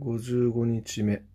55日目。